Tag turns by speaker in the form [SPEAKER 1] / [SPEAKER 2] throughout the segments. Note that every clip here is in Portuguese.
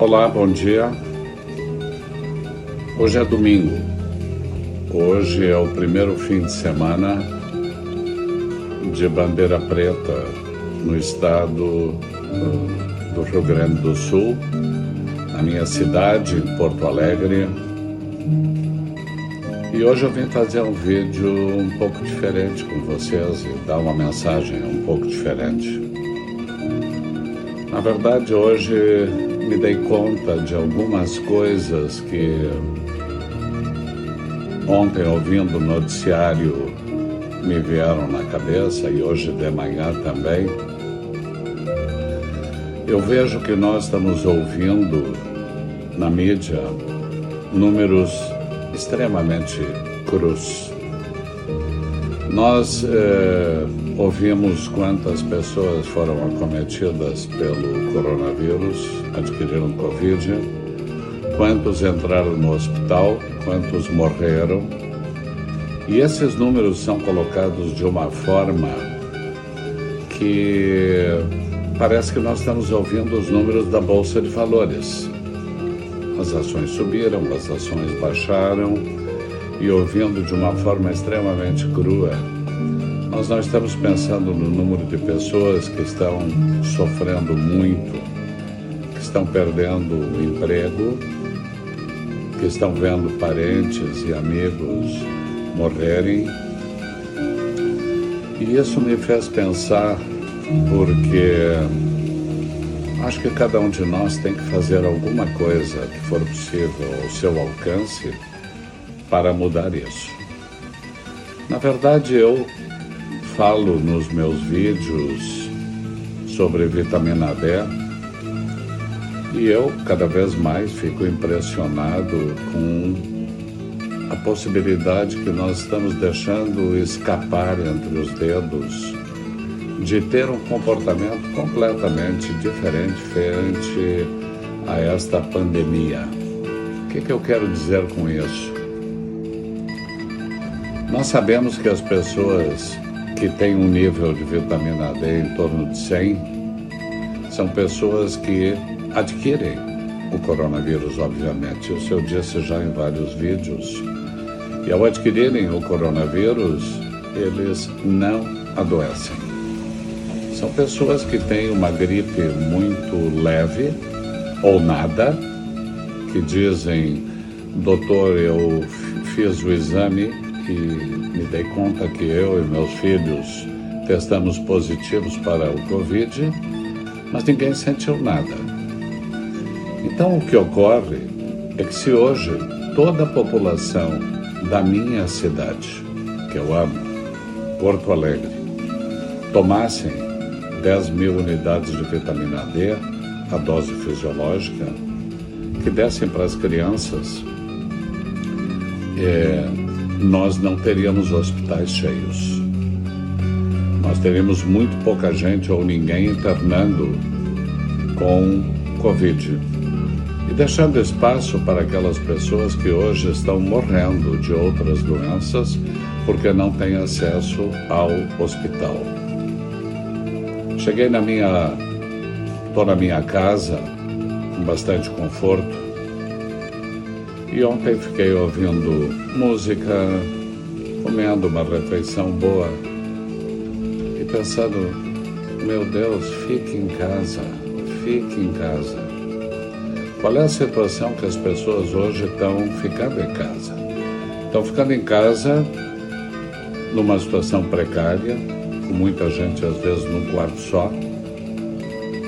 [SPEAKER 1] Olá, bom dia. Hoje é domingo. Hoje é o primeiro fim de semana de bandeira preta no estado do Rio Grande do Sul, na minha cidade, Porto Alegre. E hoje eu vim fazer um vídeo um pouco diferente com vocês e dar uma mensagem um pouco diferente. Na verdade, hoje me dei conta de algumas coisas que ontem, ouvindo o noticiário, me vieram na cabeça e hoje de manhã também. Eu vejo que nós estamos ouvindo na mídia números extremamente cruz. Nós eh, ouvimos quantas pessoas foram acometidas pelo coronavírus, adquiriram Covid, quantos entraram no hospital, quantos morreram. E esses números são colocados de uma forma que parece que nós estamos ouvindo os números da Bolsa de Valores. As ações subiram, as ações baixaram, e ouvindo de uma forma extremamente crua, nós não estamos pensando no número de pessoas que estão sofrendo muito, que estão perdendo o emprego, que estão vendo parentes e amigos morrerem. E isso me fez pensar porque Acho que cada um de nós tem que fazer alguma coisa que for possível ao seu alcance para mudar isso. Na verdade, eu falo nos meus vídeos sobre vitamina D e eu cada vez mais fico impressionado com a possibilidade que nós estamos deixando escapar entre os dedos de ter um comportamento completamente diferente frente a esta pandemia. O que, que eu quero dizer com isso? Nós sabemos que as pessoas que têm um nível de vitamina D em torno de 100 são pessoas que adquirem o coronavírus, obviamente. Isso eu disse já em vários vídeos. E ao adquirirem o coronavírus, eles não adoecem. São pessoas que têm uma gripe muito leve ou nada, que dizem, doutor, eu fiz o exame e me dei conta que eu e meus filhos testamos positivos para o Covid, mas ninguém sentiu nada. Então o que ocorre é que se hoje toda a população da minha cidade, que eu amo, Porto Alegre, tomassem 10 mil unidades de vitamina D, a dose fisiológica, que dessem para as crianças, é, nós não teríamos hospitais cheios. Nós teríamos muito pouca gente ou ninguém internando com Covid. E deixando espaço para aquelas pessoas que hoje estão morrendo de outras doenças porque não têm acesso ao hospital. Cheguei na minha. Estou na minha casa, com bastante conforto. E ontem fiquei ouvindo música, comendo uma refeição boa e pensando: meu Deus, fique em casa, fique em casa. Qual é a situação que as pessoas hoje estão ficando em casa? Estão ficando em casa numa situação precária, com muita gente às vezes num quarto só,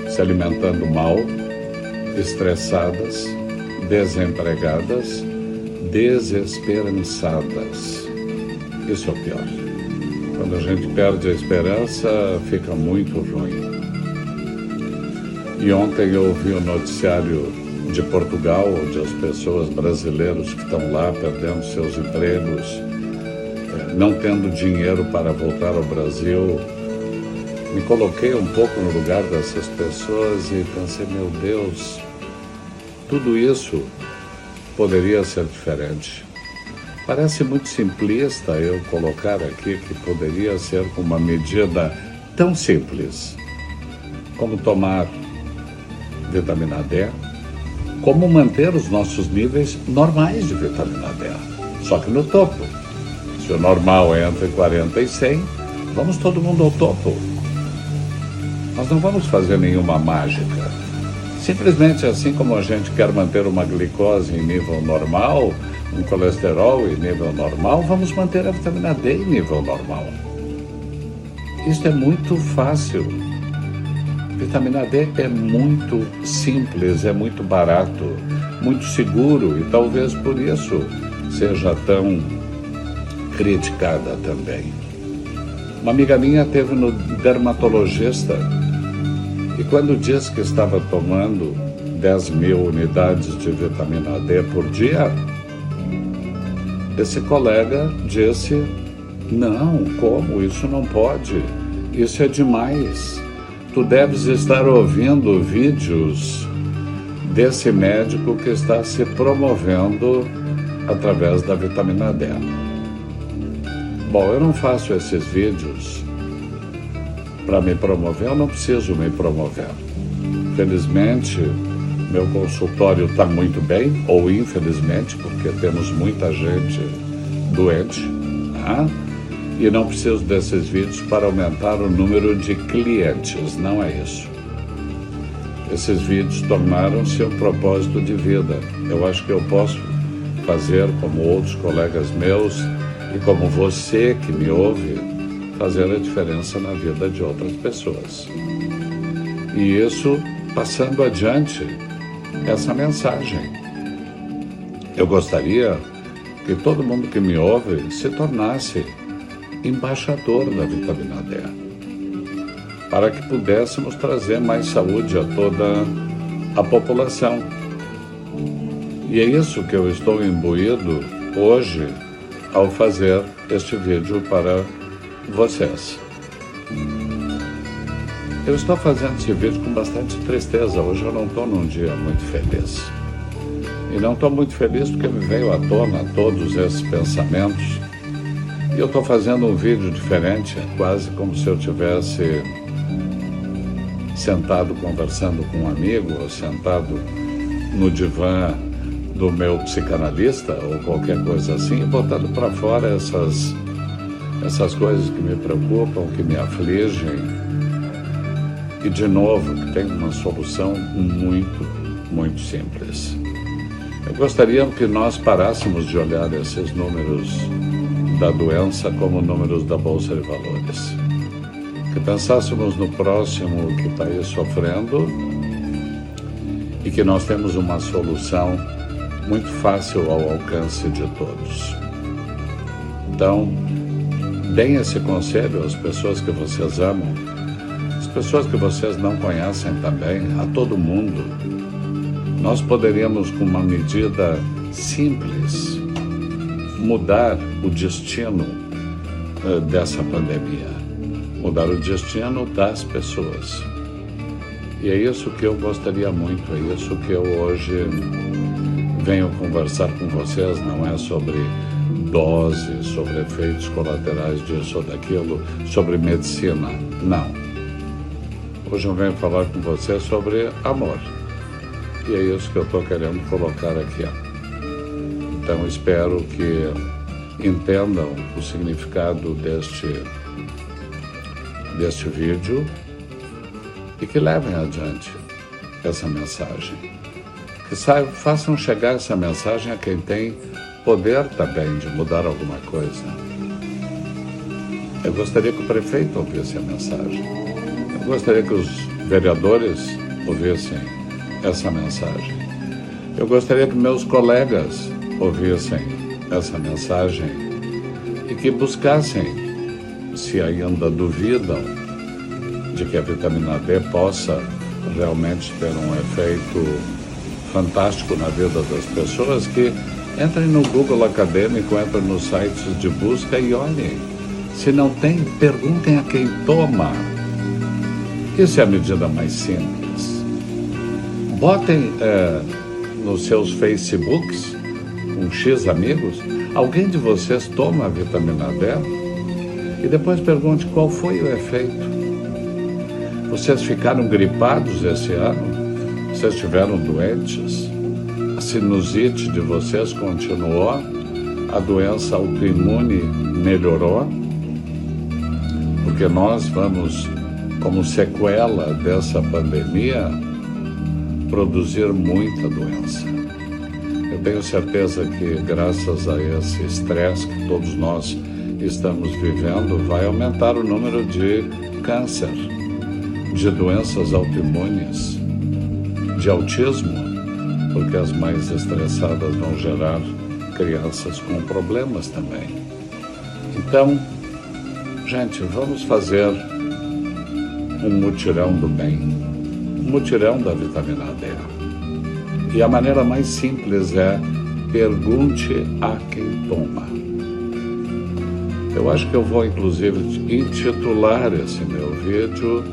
[SPEAKER 1] se alimentando mal, estressadas, desempregadas, desesperançadas. Isso é o pior. Quando a gente perde a esperança, fica muito ruim. E ontem eu ouvi o um noticiário de Portugal, onde as pessoas brasileiras que estão lá perdendo seus empregos, não tendo dinheiro para voltar ao Brasil, me coloquei um pouco no lugar dessas pessoas e pensei, meu Deus, tudo isso poderia ser diferente. Parece muito simplista eu colocar aqui que poderia ser uma medida tão simples como tomar vitamina D, como manter os nossos níveis normais de vitamina D, só que no topo. Se o normal é entre 40 e 100, vamos todo mundo ao topo. Nós não vamos fazer nenhuma mágica. Simplesmente assim como a gente quer manter uma glicose em nível normal, um colesterol em nível normal, vamos manter a vitamina D em nível normal. Isso é muito fácil. Vitamina D é muito simples, é muito barato, muito seguro e talvez por isso seja tão criticada também. Uma amiga minha teve no dermatologista e quando disse que estava tomando 10 mil unidades de vitamina D por dia, esse colega disse: Não, como? Isso não pode. Isso é demais. Tu deves estar ouvindo vídeos desse médico que está se promovendo através da vitamina D. Bom, eu não faço esses vídeos para me promover, eu não preciso me promover. Felizmente, meu consultório está muito bem, ou infelizmente, porque temos muita gente doente, tá? e não preciso desses vídeos para aumentar o número de clientes, não é isso. Esses vídeos tornaram-se um propósito de vida. Eu acho que eu posso fazer, como outros colegas meus e como você que me ouve, fazer a diferença na vida de outras pessoas. E isso passando adiante essa mensagem. Eu gostaria que todo mundo que me ouve se tornasse embaixador da vitamina D, para que pudéssemos trazer mais saúde a toda a população. E é isso que eu estou imbuído hoje ao fazer este vídeo para vocês. Eu estou fazendo esse vídeo com bastante tristeza. Hoje eu não estou num dia muito feliz. E não estou muito feliz porque me veio à tona todos esses pensamentos. E eu estou fazendo um vídeo diferente, quase como se eu tivesse sentado conversando com um amigo, ou sentado no divã do meu psicanalista, ou qualquer coisa assim, e botando para fora essas essas coisas que me preocupam, que me afligem. E, de novo, tem uma solução muito, muito simples. Eu gostaria que nós parássemos de olhar esses números da doença como números da Bolsa de Valores. Que pensássemos no próximo que está aí sofrendo e que nós temos uma solução muito fácil ao alcance de todos. Então, Deem esse conselho às pessoas que vocês amam, as pessoas que vocês não conhecem também, a todo mundo. Nós poderíamos, com uma medida simples, mudar o destino uh, dessa pandemia, mudar o destino das pessoas. E é isso que eu gostaria muito, é isso que eu hoje venho conversar com vocês, não é sobre dose, sobre efeitos colaterais disso ou daquilo, sobre medicina. Não. Hoje eu venho falar com você sobre amor. E é isso que eu estou querendo colocar aqui. Então espero que entendam o significado deste, deste vídeo e que levem adiante essa mensagem. Que saibam, façam chegar essa mensagem a quem tem poder também de mudar alguma coisa. Eu gostaria que o prefeito ouvisse a mensagem. Eu gostaria que os vereadores ouvissem essa mensagem. Eu gostaria que meus colegas ouvissem essa mensagem e que buscassem, se ainda duvidam, de que a vitamina D possa realmente ter um efeito fantástico na vida das pessoas, que Entrem no Google Acadêmico, entrem nos sites de busca e olhem. Se não tem, perguntem a quem toma. Isso é a medida mais simples. Botem é, nos seus Facebooks, com X amigos, alguém de vocês toma a vitamina D? E depois pergunte qual foi o efeito. Vocês ficaram gripados esse ano? Vocês estiveram doentes? Sinusite de vocês continuou, a doença autoimune melhorou, porque nós vamos, como sequela dessa pandemia, produzir muita doença. Eu tenho certeza que, graças a esse estresse que todos nós estamos vivendo, vai aumentar o número de câncer, de doenças autoimunes, de autismo, porque as mais estressadas vão gerar crianças com problemas também. Então, gente, vamos fazer um mutirão do bem, um mutirão da vitamina D. E a maneira mais simples é pergunte a quem toma. Eu acho que eu vou inclusive intitular esse meu vídeo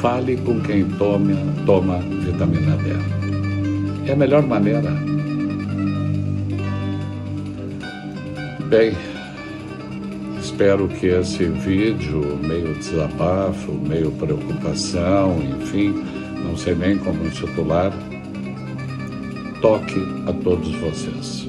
[SPEAKER 1] Fale com quem tome, toma vitamina D. É a melhor maneira. Bem, espero que esse vídeo, meio desabafo, meio preocupação, enfim, não sei nem como titular, toque a todos vocês.